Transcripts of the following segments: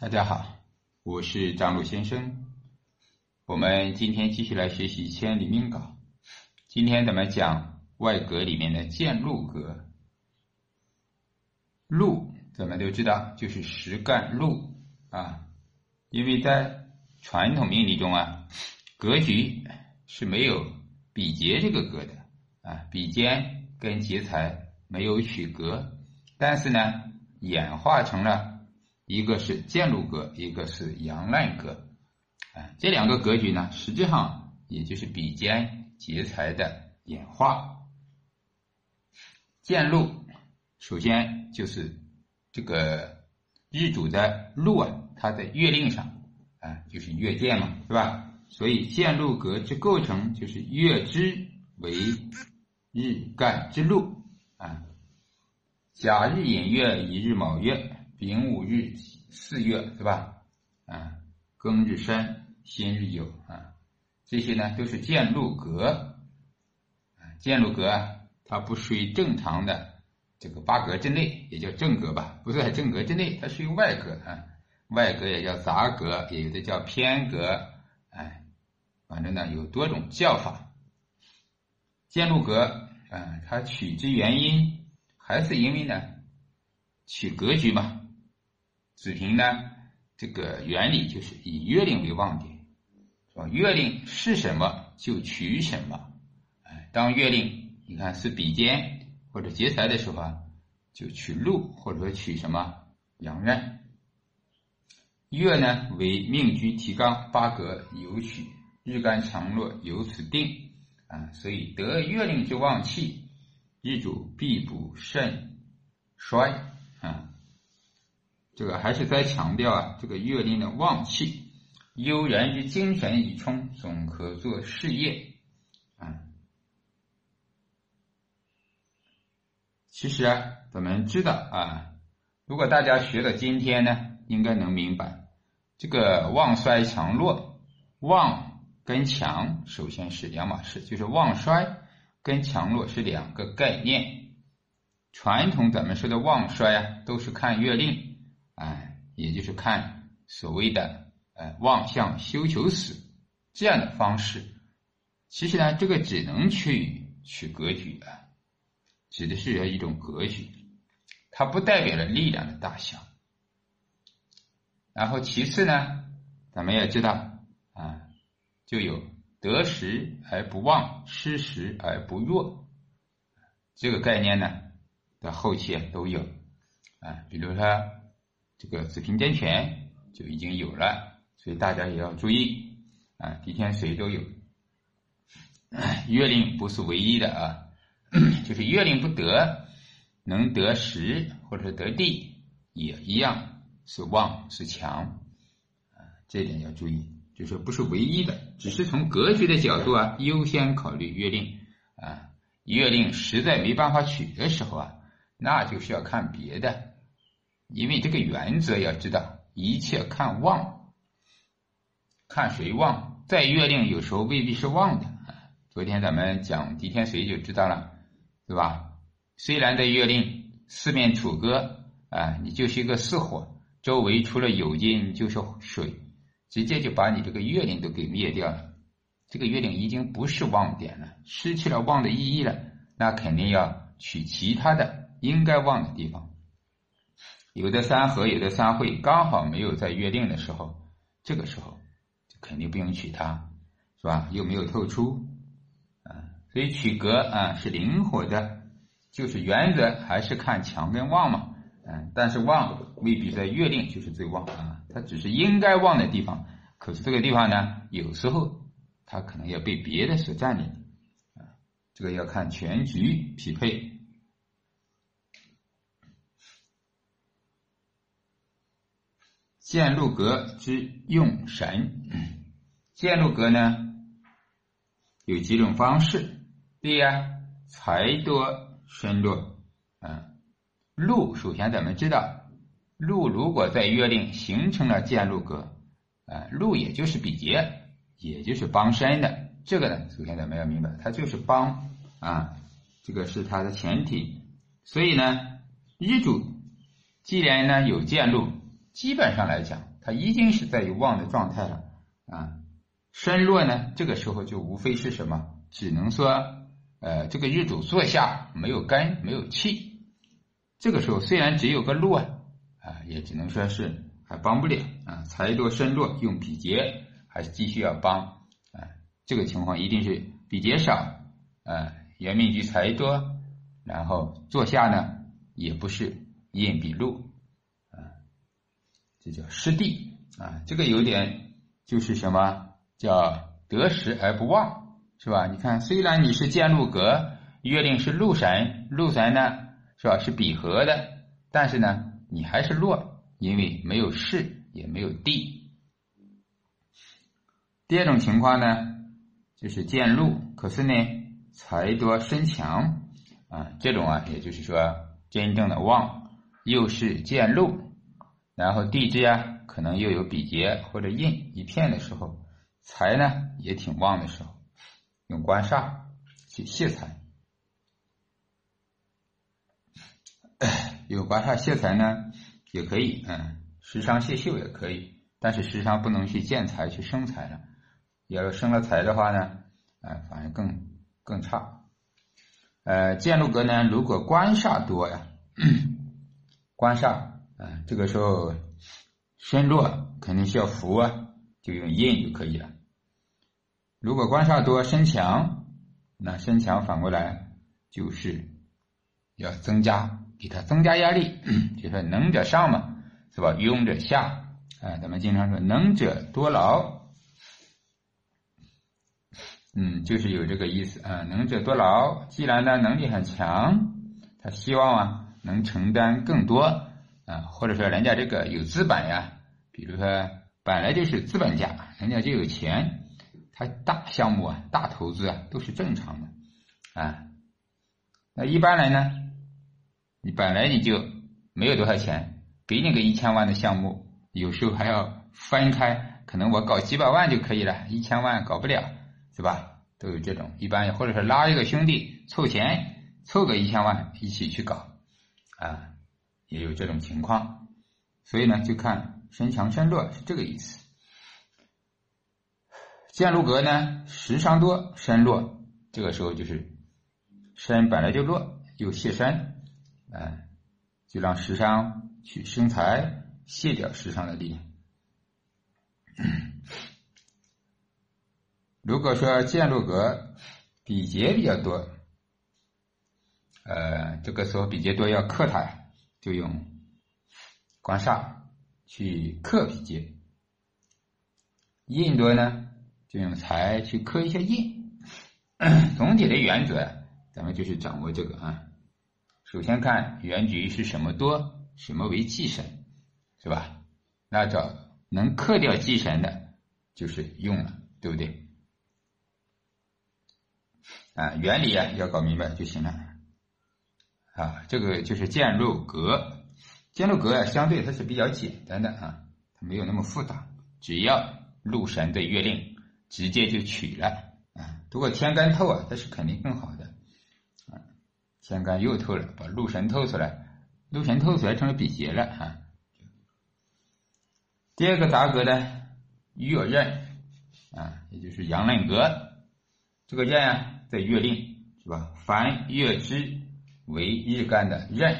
大家好，我是张璐先生。我们今天继续来学习《千里命稿》。今天咱们讲外格里面的见禄格。禄，咱们都知道就是实干禄啊。因为在传统命理中啊，格局是没有比劫这个格的啊，比肩跟劫财没有取格，但是呢，演化成了。一个是建禄格，一个是阳烂格，啊，这两个格局呢，实际上也就是比肩劫财的演化。建禄首先就是这个日主的禄啊，它在月令上啊，就是月见嘛，是吧？所以建禄格之构成就是月支为日干之禄啊，甲日寅月，乙日卯月。丙午日四月是吧？啊，庚日申，辛日酉啊，这些呢都是建禄格啊。渐禄格啊，它不属于正常的这个八格之内，也叫正格吧？不是在正格之内，它属于外格啊。外格也叫杂格，也有的叫偏格，哎，反正呢有多种叫法。建禄格啊，它取之原因还是因为呢取格局嘛。子平呢，这个原理就是以月令为旺点，是吧？月令是什么就取什么，哎，当月令你看是比肩或者劫财的时候啊，就取禄或者说取什么阳刃。月呢为命局提纲八格有取，日干强弱由此定啊，所以得月令之旺气，日主必补肾衰啊。这个还是在强调啊，这个月令的旺气，悠然之精神以充，总可做事业啊。其实啊，咱们知道啊，如果大家学到今天呢，应该能明白，这个旺衰强弱，旺跟强首先是两码事，就是旺衰跟强弱是两个概念。传统咱们说的旺衰啊，都是看月令。哎，也就是看所谓的呃望向修求死这样的方式，其实呢，这个只能去取格局啊，指的是一种格局，它不代表了力量的大小。然后其次呢，咱们要知道啊，就有得时而不忘，失时而不弱，这个概念呢，在后期都有啊，比如说。这个子平兼权就已经有了，所以大家也要注意啊。地天水都有，月令不是唯一的啊，就是月令不得，能得时或者得地也一样是旺是强啊，这点要注意，就是不是唯一的，只是从格局的角度啊，优先考虑月令啊。月令实在没办法取的时候啊，那就是要看别的。因为这个原则要知道，一切看旺，看谁旺，在月令有时候未必是旺的啊。昨天咱们讲地天水就知道了，对吧？虽然在月令四面楚歌啊，你就是一个四火，周围除了酉金就是水，直接就把你这个月令都给灭掉了。这个月令已经不是旺点了，失去了旺的意义了，那肯定要取其他的应该旺的地方。有的三合，有的三会，刚好没有在约定的时候，这个时候就肯定不用取它，是吧？又没有透出，啊，所以取格啊是灵活的，就是原则还是看强跟旺嘛，嗯，但是旺未必在月令就是最旺啊，它只是应该旺的地方，可是这个地方呢，有时候它可能要被别的所占领，啊，这个要看全局匹配。渐禄格之用神，渐禄格呢有几种方式。第一啊，财多身弱。啊，禄首先咱们知道，禄如果在月令形成了渐禄格，啊，禄也就是比劫，也就是帮身的。这个呢，首先咱们要明白，它就是帮啊，这个是它的前提。所以呢，日主既然呢有渐禄。基本上来讲，它已经是在于旺的状态了啊。身弱呢，这个时候就无非是什么，只能说，呃，这个日主坐下没有根，没有气。这个时候虽然只有个弱啊，啊也只能说是还帮不了啊。财多身弱，用比劫还是继续要帮啊。这个情况一定是比劫少啊，元命局财多，然后坐下呢也不是印比禄，这叫失地啊。这个有点就是什么？叫得时而不忘，是吧？你看，虽然你是建禄格，月令是禄神，禄神呢，是吧？是比合的，但是呢，你还是弱，因为没有势，也没有地。第二种情况呢，就是建禄，可是呢，财多身强啊，这种啊，也就是说，真正的旺，又是建禄，然后地支啊，可能又有比劫或者印一片的时候。财呢也挺旺的时候，用官煞去泄财，有官煞泄财呢也可以，嗯，食伤泄秀也可以，但是食伤不能去见财去生财了，要是生了财的话呢，哎，反而更更差。呃，建禄格呢，如果官煞多呀，官煞，啊，这个时候身弱肯定需要扶啊，就用印就可以了。如果官煞多身强，那身强反过来就是要增加，给他增加压力，就说能者上嘛，是吧？庸者下，哎，咱们经常说能者多劳，嗯，就是有这个意思啊。能者多劳，既然呢能力很强，他希望啊能承担更多啊，或者说人家这个有资本呀，比如说本来就是资本家，人家就有钱。他大项目啊，大投资啊，都是正常的，啊，那一般来呢，你本来你就没有多少钱，给你个一千万的项目，有时候还要分开，可能我搞几百万就可以了，一千万搞不了，是吧？都有这种，一般或者是拉一个兄弟凑钱，凑个一千万一起去搞，啊，也有这种情况，所以呢，就看身强身弱是这个意思。建禄格呢，时伤多，身弱，这个时候就是身本来就弱，又泄身，哎，就让时伤去生财，卸掉时伤的力量。如果说建禄格比劫比较多，呃，这个时候比劫多要克他呀，就用官煞去克比劫。印多呢？就用财去克一下印，总体的原则，咱们就是掌握这个啊。首先看原局是什么多，什么为忌神，是吧？那找能克掉忌神的，就是用了，对不对？啊，原理啊要搞明白就行了。啊，这个就是建禄格，建禄格啊，相对它是比较简单的啊，它没有那么复杂，只要禄神的月令。直接就取了啊！如果天干透啊，这是肯定更好的啊。天干又透了，把禄神透出来，禄神透出来成了比劫了啊。第二个杂格呢，月刃啊，也就是阳刃格。这个刃啊，在月令是吧？凡月支为日干的壬，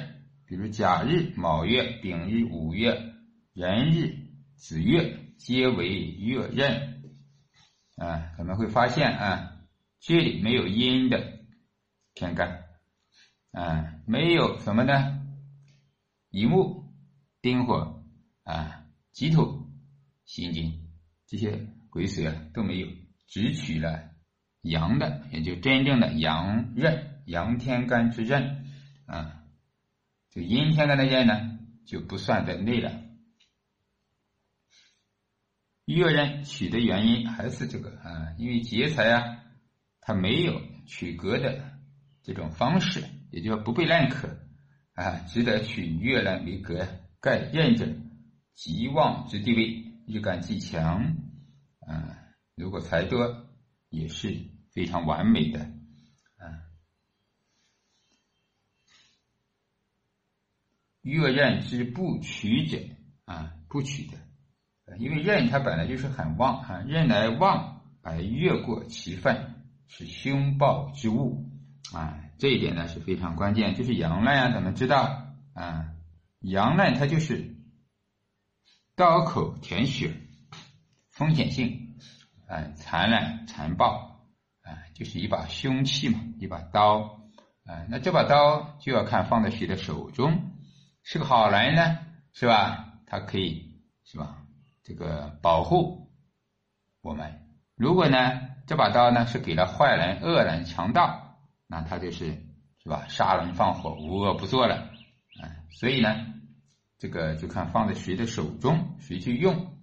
比如甲日、卯月、丙日、午月、壬日、子月，皆为月刃。啊，咱们会发现啊，这里没有阴的天干，啊，没有什么呢？乙木、丁火啊、己土、辛金这些癸水啊都没有，只取了阳的，也就真正的阳刃、阳天干之刃啊，这阴天干的刃呢就不算在内了。月刃取的原因还是这个啊，因为劫财啊，它没有取格的这种方式，也就不被认可啊，只得取月刃为格，盖刃者极旺之地位，日干既强啊，如果财多也是非常完美的啊。月刃之不取者啊不取的，因为任它本来就是很旺啊，任来旺而越过其分，是凶暴之物啊，这一点呢是非常关键。就是阳烂啊，怎么知道啊？阳烂它就是刀口舔血，风险性啊，残忍残暴啊，就是一把凶器嘛，一把刀啊。那这把刀就要看放在谁的手中，是个好人呢，是吧？他可以是吧？这个保护我们。如果呢，这把刀呢是给了坏人、恶人、强盗，那他就是是吧？杀人放火，无恶不作了啊。所以呢，这个就看放在谁的手中，谁去用。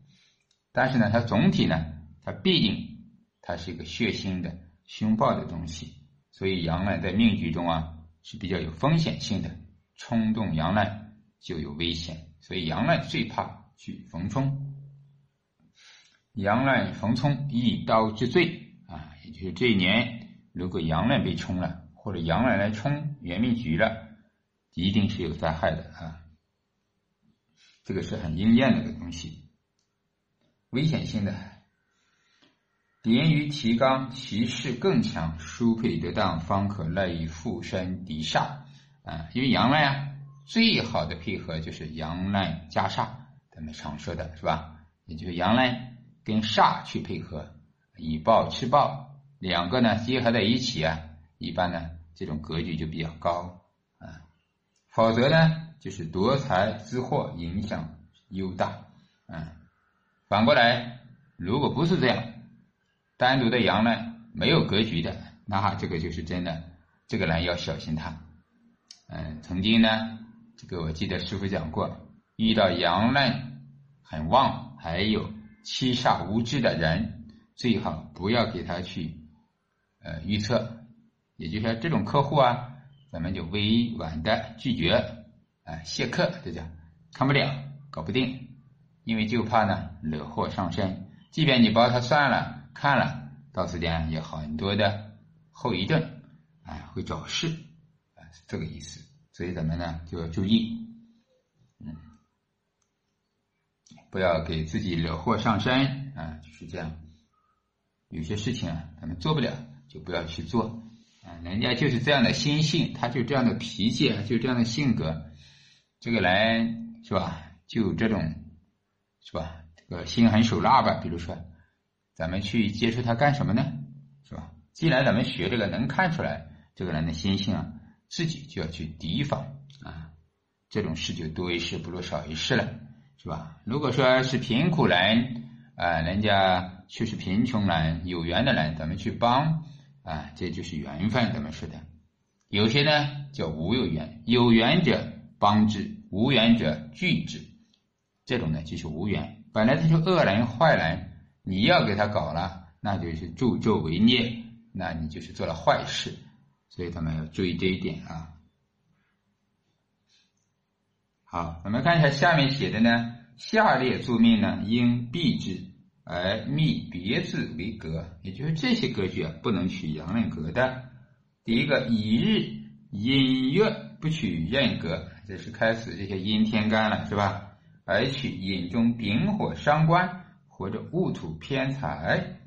但是呢，它总体呢，它毕竟它是一个血腥的、凶暴的东西，所以阳呢在命局中啊是比较有风险性的，冲动阳乱就有危险。所以杨乱最怕去逢冲，杨乱逢冲一刀之罪啊，也就是这一年如果杨乱被冲了，或者杨乱来冲元命局了，一定是有灾害的啊。这个是很应验的一个东西，危险性的。连于提纲，其势更强，输配得当，方可赖以附身敌煞啊。因为杨乱啊。最好的配合就是阳烂加煞，咱们常说的是吧？也就是阳烂跟煞去配合，以暴制暴，两个呢结合在一起啊，一般呢这种格局就比较高啊。否则呢就是夺财之祸，影响优大。嗯，反过来，如果不是这样，单独的阳烂没有格局的，那这个就是真的，这个人要小心他。嗯，曾经呢。这个我记得师傅讲过，遇到阳刃很旺，还有七煞无知的人，最好不要给他去呃预测。也就是说，这种客户啊，咱们就委婉的拒绝啊，谢客，这叫看不了，搞不定，因为就怕呢惹祸上身。即便你帮他算了看了，到时间有很多的后遗症，啊，会找事啊，是这个意思。所以咱们呢就要注意，嗯，不要给自己惹祸上身啊，就是这样。有些事情啊，咱们做不了，就不要去做啊。人家就是这样的心性，他就这样的脾气，就这样的性格，这个人是吧？就有这种是吧？这个心狠手辣吧。比如说，咱们去接触他干什么呢？是吧？既然咱们学这个，能看出来这个人的心性啊。自己就要去提防啊，这种事就多一事不如少一事了，是吧？如果说是贫苦人啊，人家却是贫穷人，有缘的人，咱们去帮啊，这就是缘分，咱们说的。有些呢叫无有缘，有缘者帮之，无缘者拒之，这种呢就是无缘。本来他就恶人坏人，你要给他搞了，那就是助纣为虐，那你就是做了坏事。所以咱们要注意这一点啊。好，我们看一下下面写的呢，下列注命呢应避之，而密别字为格，也就是这些格局啊不能取阳刃格的。第一个，乙日阴月不取刃格，这是开始这些阴天干了，是吧？而取引中丙火伤官或者戊土偏财。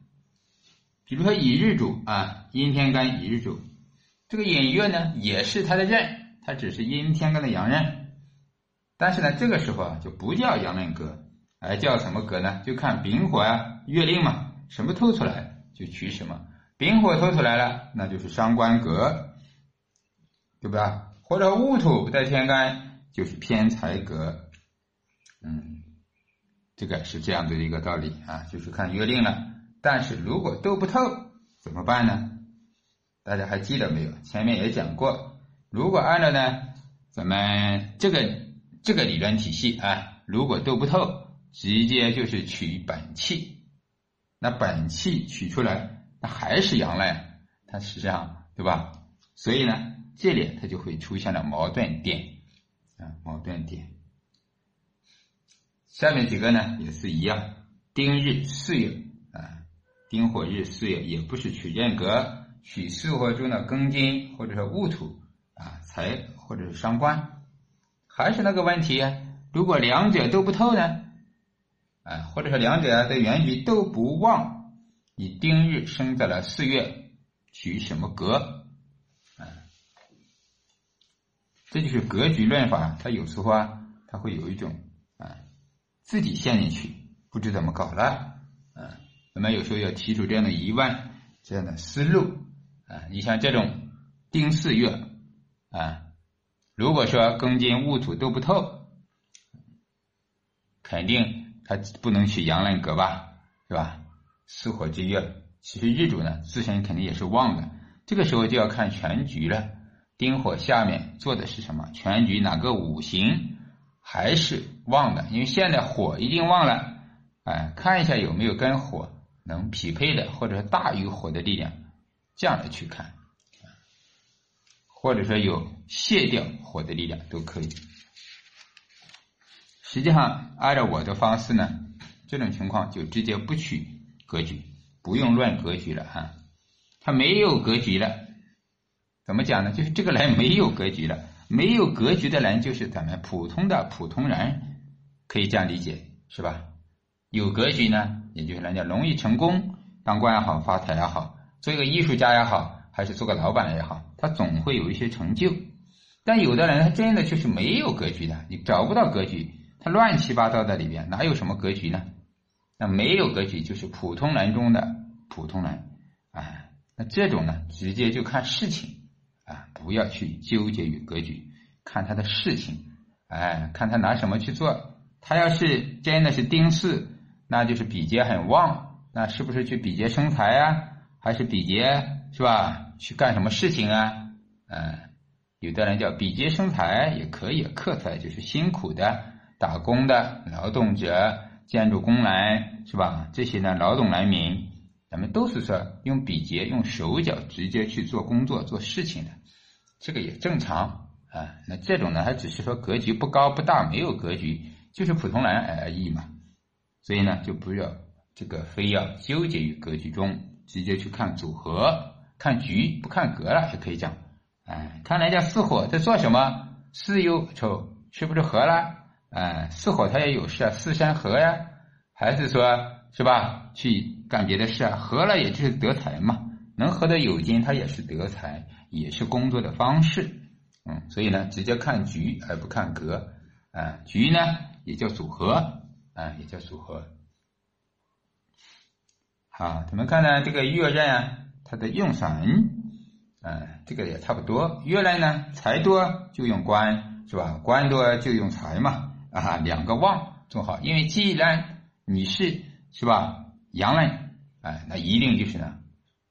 比如说乙日主啊，阴天干乙日主。这个寅月呢，也是他的刃，它只是阴天干的阳刃，但是呢，这个时候啊，就不叫阳刃格，而叫什么格呢？就看丙火啊，月令嘛，什么透出来就取什么。丙火透出来了，那就是伤官格，对吧？或者戊土不在天干就是偏财格，嗯，这个是这样的一个道理啊，就是看月令了。但是如果都不透，怎么办呢？大家还记得没有？前面也讲过，如果按照呢咱们这个这个理论体系啊，如果斗不透，直接就是取本气，那本气取出来，那还是阳了呀，它实际上对吧？所以呢，这里它就会出现了矛盾点啊，矛盾点。下面几个呢也是一样，丁日四月啊，丁火日四月也不是取任格。取四合中的庚金或者是戊土啊，财或者是伤官，还是那个问题。如果两者都不透呢？啊，或者说两者的原局都不旺，你丁日生在了四月，取什么格？啊，这就是格局论法。它有时候啊，它会有一种啊，自己陷进去，不知怎么搞了。啊，我们有时候要提出这样的疑问，这样的思路。啊，你像这种丁四月，啊，如果说庚金戊土都不透，肯定。它不能取阳刃格吧，是吧？四火之月，其实日主呢自身肯定也是旺的，这个时候就要看全局了。丁火下面做的是什么？全局哪个五行还是旺的？因为现在火已经旺了，哎，看一下有没有跟火能匹配的，或者大于火的力量，这样来去看，或者说有卸掉火的力量都可以。实际上，按照我的方式呢，这种情况就直接不取格局，不用乱格局了啊。他没有格局了，怎么讲呢？就是这个人没有格局了，没有格局的人就是咱们普通的普通人，可以这样理解，是吧？有格局呢，也就是人家容易成功，当官也好，发财也好，做一个艺术家也好，还是做个老板也好，他总会有一些成就。但有的人他真的就是没有格局的，你找不到格局。他乱七八糟的里边哪有什么格局呢？那没有格局就是普通人中的普通人，哎，那这种呢，直接就看事情啊，不要去纠结于格局，看他的事情，哎，看他拿什么去做。他要是真的是丁巳，那就是比劫很旺，那是不是去比劫生财啊？还是比劫是吧？去干什么事情啊？嗯，有的人叫比劫生财也可以，克财就是辛苦的。打工的劳动者、建筑工人是吧？这些呢，劳动人民，咱们都是说用笔节、用手脚直接去做工作、做事情的，这个也正常啊。那这种呢，还只是说格局不高不大，没有格局，就是普通人而已嘛。所以呢，就不要这个非要纠结于格局中，直接去看组合、看局，不看格了就可以讲。哎，看人家四火在做什么，四忧丑是不是合了？哎，四火它也有事啊，四山合呀，还是说是吧？去干别的事啊，合了也就是得财嘛，能合得有金，它也是得财，也是工作的方式。嗯，所以呢，直接看局而不看格，啊，局呢也叫组合，啊，也叫组合。啊，咱们看呢这个月刃啊，它的用神，嗯，这个也差不多。月刃呢，财多就用官，是吧？官多就用财嘛。啊，两个旺正好，因为既然你是是吧阳刃，哎，那一定就是呢，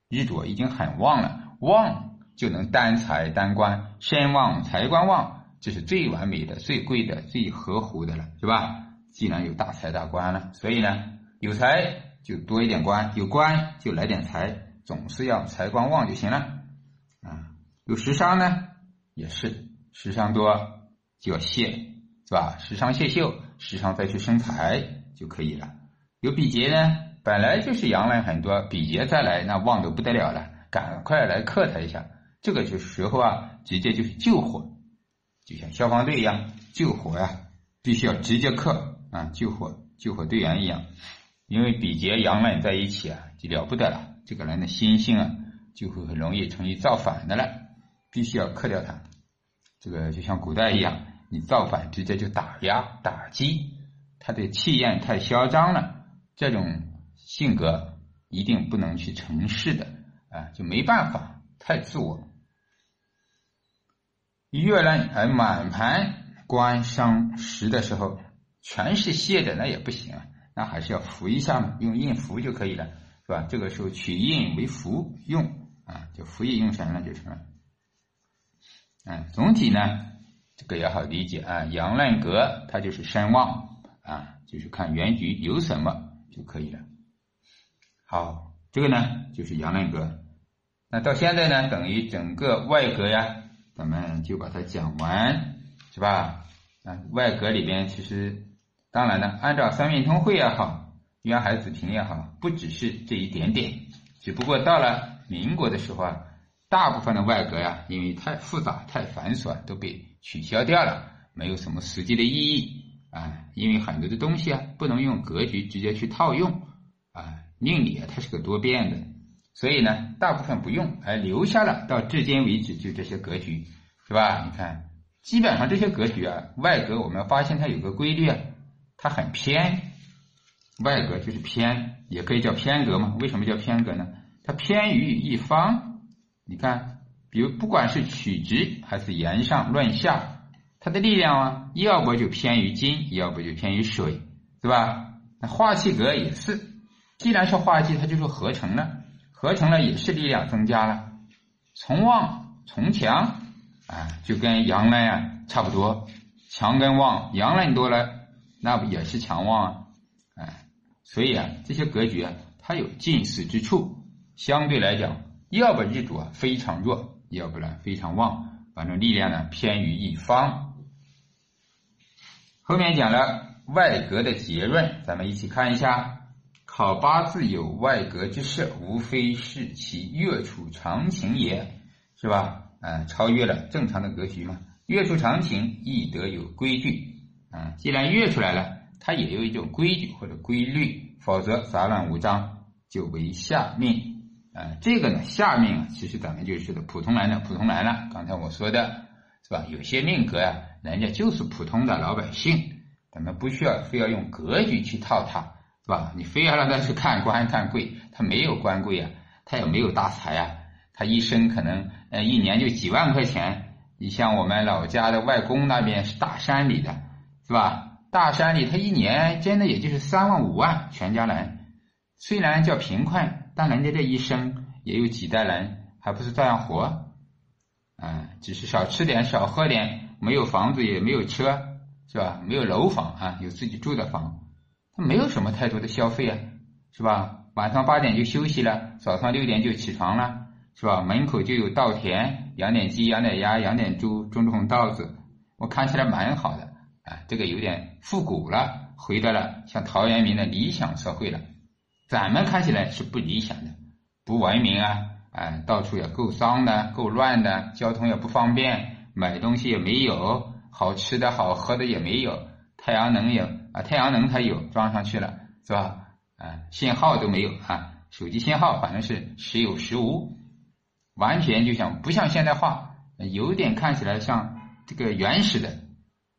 日主已经很旺了，旺就能担财担官，身旺财官旺，这是最完美的、最贵的、最合乎的了，是吧？既然有大财大官了，所以呢，有财就多一点官，有官就来点财，总是要财官旺就行了。啊，有食伤呢，也是食伤多就要泄。是吧？时常泄秀，时常再去生财就可以了。有比劫呢，本来就是阳人很多，比劫再来，那旺的不得了了，赶快来克他一下。这个就时候啊，直接就是救火，就像消防队一样救火呀，必须要直接克啊，救火，救火队员一样。因为比劫阳人在一起啊，就了不得了，这个人的心性啊，就会很容易成为造反的了，必须要克掉他。这个就像古代一样。你造反直接就打压打击，他的气焰太嚣张了，这种性格一定不能去成事的啊，就没办法，太自我。月呢，而满盘官伤时的时候，全是泄的，那也不行啊，那还是要扶一下嘛，用印符就可以了，是吧？这个时候取印为符用啊，就符印用神了就成了。嗯，总体呢。这个也好理解啊，阳刃格它就是身旺啊，就是看原局有什么就可以了。好，这个呢就是阳刃格。那到现在呢，等于整个外格呀，咱们就把它讲完，是吧？啊，外格里边其实当然呢，按照三运通会也好，渊海子平也好，不只是这一点点，只不过到了民国的时候啊，大部分的外格呀，因为太复杂、太繁琐，都被取消掉了，没有什么实际的意义啊，因为很多的东西啊，不能用格局直接去套用啊。命理啊，它是个多变的，所以呢，大部分不用，而留下了到至今为止就这些格局，是吧？你看，基本上这些格局啊，外格我们发现它有个规律啊，它很偏，外格就是偏，也可以叫偏格嘛。为什么叫偏格呢？它偏于一方。你看，比如不管是曲直还是沿上乱下，它的力量啊，要不就偏于金，要不就偏于水，是吧？那化气格也是，既然是化气，它就是合成了，合成了也是力量增加了，从旺从强啊，就跟阳来啊差不多，强跟旺，阳来多了，那不也是强旺啊？哎，所以啊，这些格局啊，它有近似之处，相对来讲。要不日主啊非常弱，要不然非常旺，反正力量呢偏于一方。后面讲了外格的结论，咱们一起看一下。考八字有外格之势，无非是其月处常情也，是吧？嗯，超越了正常的格局嘛。月处常情亦得有规矩，嗯，既然月出来了，它也有一种规矩或者规律，否则杂乱无章，就为下命。啊，这个呢，下命啊，其实咱们就是的普通人的普通人了。刚才我说的是吧？有些命格啊，人家就是普通的老百姓，咱们不需要非要用格局去套他，是吧？你非要让他去看官看贵，他没有官贵啊，他也没有大财啊，他一生可能呃一年就几万块钱。你像我们老家的外公那边是大山里的，是吧？大山里他一年真的也就是三万五万，全家人虽然叫贫困。但人家这一生也有几代人，还不是照样活？啊，只是少吃点，少喝点，没有房子，也没有车，是吧？没有楼房啊，有自己住的房，他没有什么太多的消费啊，是吧？晚上八点就休息了，早上六点就起床了，是吧？门口就有稻田，养点鸡，养点鸭，养点猪，种种稻子，我看起来蛮好的啊。这个有点复古了，回到了像陶渊明的理想社会了。咱们看起来是不理想的，不文明啊，啊，到处也够脏的，够乱的，交通也不方便，买东西也没有，好吃的好喝的也没有，太阳能有啊，太阳能它有装上去了，是吧？啊，信号都没有啊，手机信号反正是时有时无，完全就像不像现代化，有点看起来像这个原始的，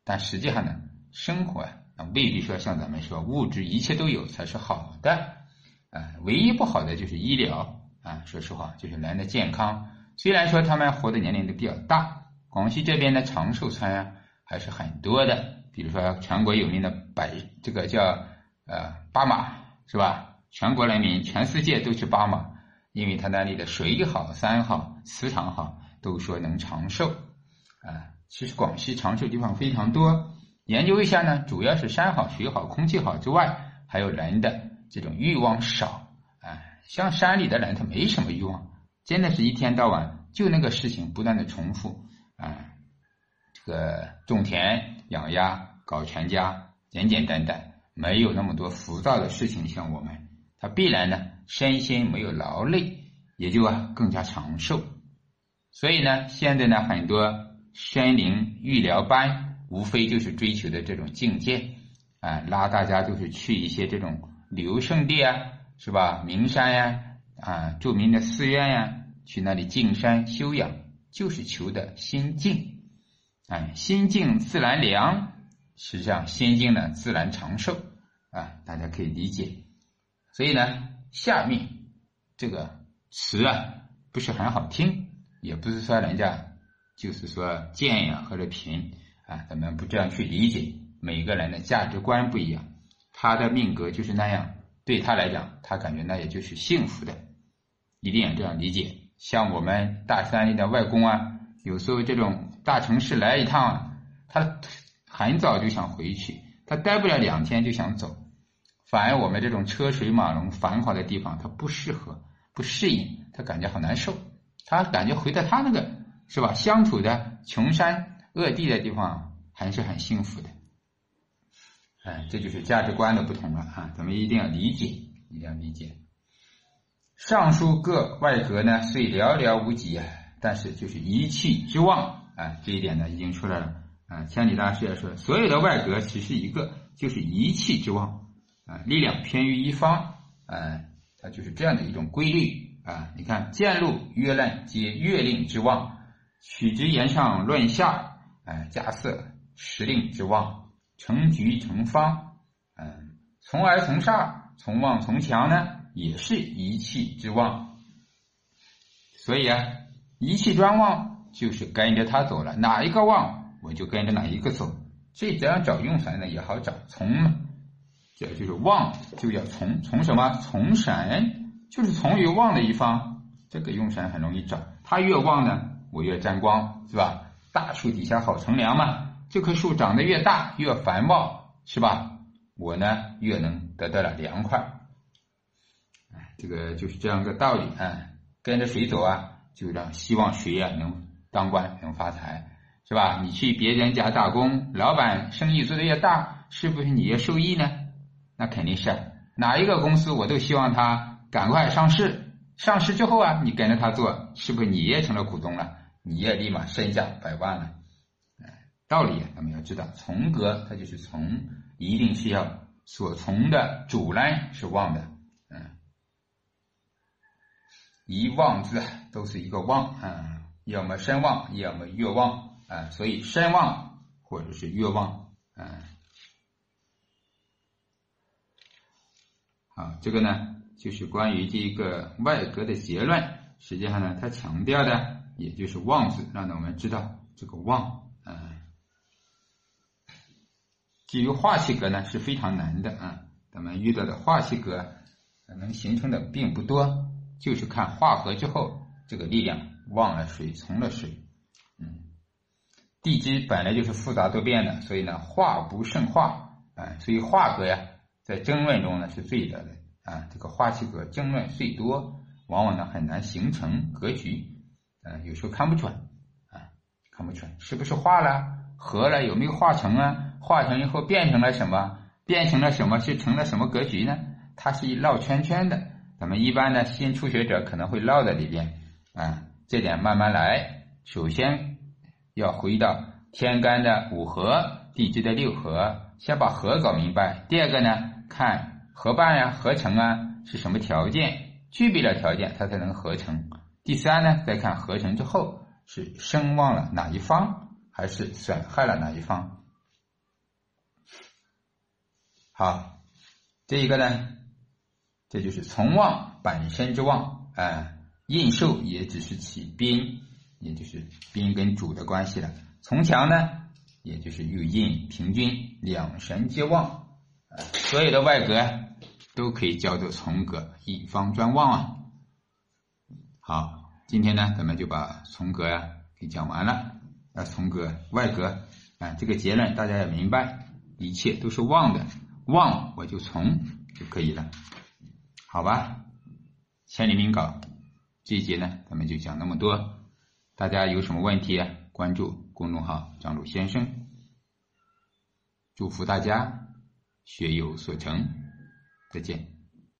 但实际上呢，生活啊未必说像咱们说物质一切都有才是好的。啊，唯一不好的就是医疗啊，说实话，就是人的健康。虽然说他们活的年龄都比较大，广西这边的长寿村啊还是很多的。比如说全国有名的百，这个叫呃巴马是吧？全国人民、全世界都去巴马，因为它那里的水好、山好、磁场好，都说能长寿啊。其实广西长寿地方非常多，研究一下呢，主要是山好、水好、空气好之外，还有人的。这种欲望少，哎，像山里的人他没什么欲望，真的是一天到晚就那个事情不断的重复，啊，这个种田养鸭搞全家，简简单单，没有那么多浮躁的事情。像我们，他必然呢身心没有劳累，也就啊更加长寿。所以呢，现在呢很多山林育疗班，无非就是追求的这种境界，啊，拉大家就是去一些这种。旅游胜地啊，是吧？名山呀，啊，著名的寺院呀，去那里进山修养，就是求的心静。哎，心静自然凉，实际上心静呢，自然长寿。啊，大家可以理解。所以呢，下面这个词啊，不是很好听，也不是说人家就是说贱呀或者贫啊，咱们不这样去理解。每个人的价值观不一样。他的命格就是那样，对他来讲，他感觉那也就是幸福的，一定要这样理解。像我们大山里的外公啊，有时候这种大城市来一趟，他很早就想回去，他待不了两天就想走。反而我们这种车水马龙、繁华的地方，他不适合、不适应，他感觉好难受。他感觉回到他那个是吧，乡土的穷山恶地的地方，还是很幸福的。哎，这就是价值观的不同了啊！咱们一定要理解，一定要理解。上述各外格呢，虽寥寥无几啊，但是就是一气之旺啊，这一点呢已经出来了。啊，千里大师也说，所有的外格其实一个就是一气之旺啊，力量偏于一方，啊，它就是这样的一种规律啊。你看，见禄、月烂皆月令之旺，取之言上论下，哎，加色时令之旺，成局成方，嗯，从而从煞，从旺从强呢，也是一气之旺。所以啊，一气专旺就是跟着它走了，哪一个旺？我就跟着哪一个走，这样找用神呢也好找。从，这就是旺，就要从从什么？从神，就是从于旺的一方，这个用神很容易找。它越旺呢，我越沾光，是吧？大树底下好乘凉嘛。这棵树长得越大，越繁茂，是吧？我呢越能得到了凉快。这个就是这样个道理啊。跟着谁走啊？就让希望谁啊能当官，能发财。是吧？你去别人家打工，老板生意做得越大，是不是你也受益呢？那肯定是。哪一个公司我都希望他赶快上市，上市之后啊，你跟着他做，是不是你也成了股东了？你也立马身价百万了。哎道理咱们要知道，从格它就是从，一定是要所从的主呢是旺的，嗯，一旺字都是一个旺啊，要么身旺，要么月旺。啊，所以身旺或者是月旺，嗯，好，这个呢就是关于这个外格的结论。实际上呢，它强调的也就是旺字，让我们知道这个旺，嗯，至于化气格呢是非常难的啊，咱们遇到的化气格能形成的并不多，就是看化合之后这个力量旺了谁，从了谁，嗯。地支本来就是复杂多变的，所以呢，化不胜化啊，所以化格呀，在争论中呢是最的的啊，这个化气格争论最多，往往呢很难形成格局，啊，有时候看不准啊，看不准是不是化了合了有没有化成啊？化成以后变成了什么？变成了什么？是成了什么格局呢？它是一绕圈圈的，咱们一般的新初学者可能会绕在里边啊，这点慢慢来，首先。要回到天干的五合，地支的六合，先把合搞明白。第二个呢，看合办呀、合成啊是什么条件，具备了条件，它才能合成。第三呢，再看合成之后是声旺了哪一方，还是损害了哪一方。好，这一个呢，这就是从旺本身之旺，啊，应受也只是起宾。也就是宾跟主的关系了。从强呢，也就是与印平均，两神皆旺。所有的外格都可以叫做从格，一方专旺啊。好，今天呢，咱们就把从格呀给讲完了。啊，从格外格啊，这个结论大家也明白，一切都是旺的，旺我就从就可以了，好吧？千里明稿这一节呢，咱们就讲那么多。大家有什么问题？关注公众号“张鲁先生”，祝福大家学有所成，再见。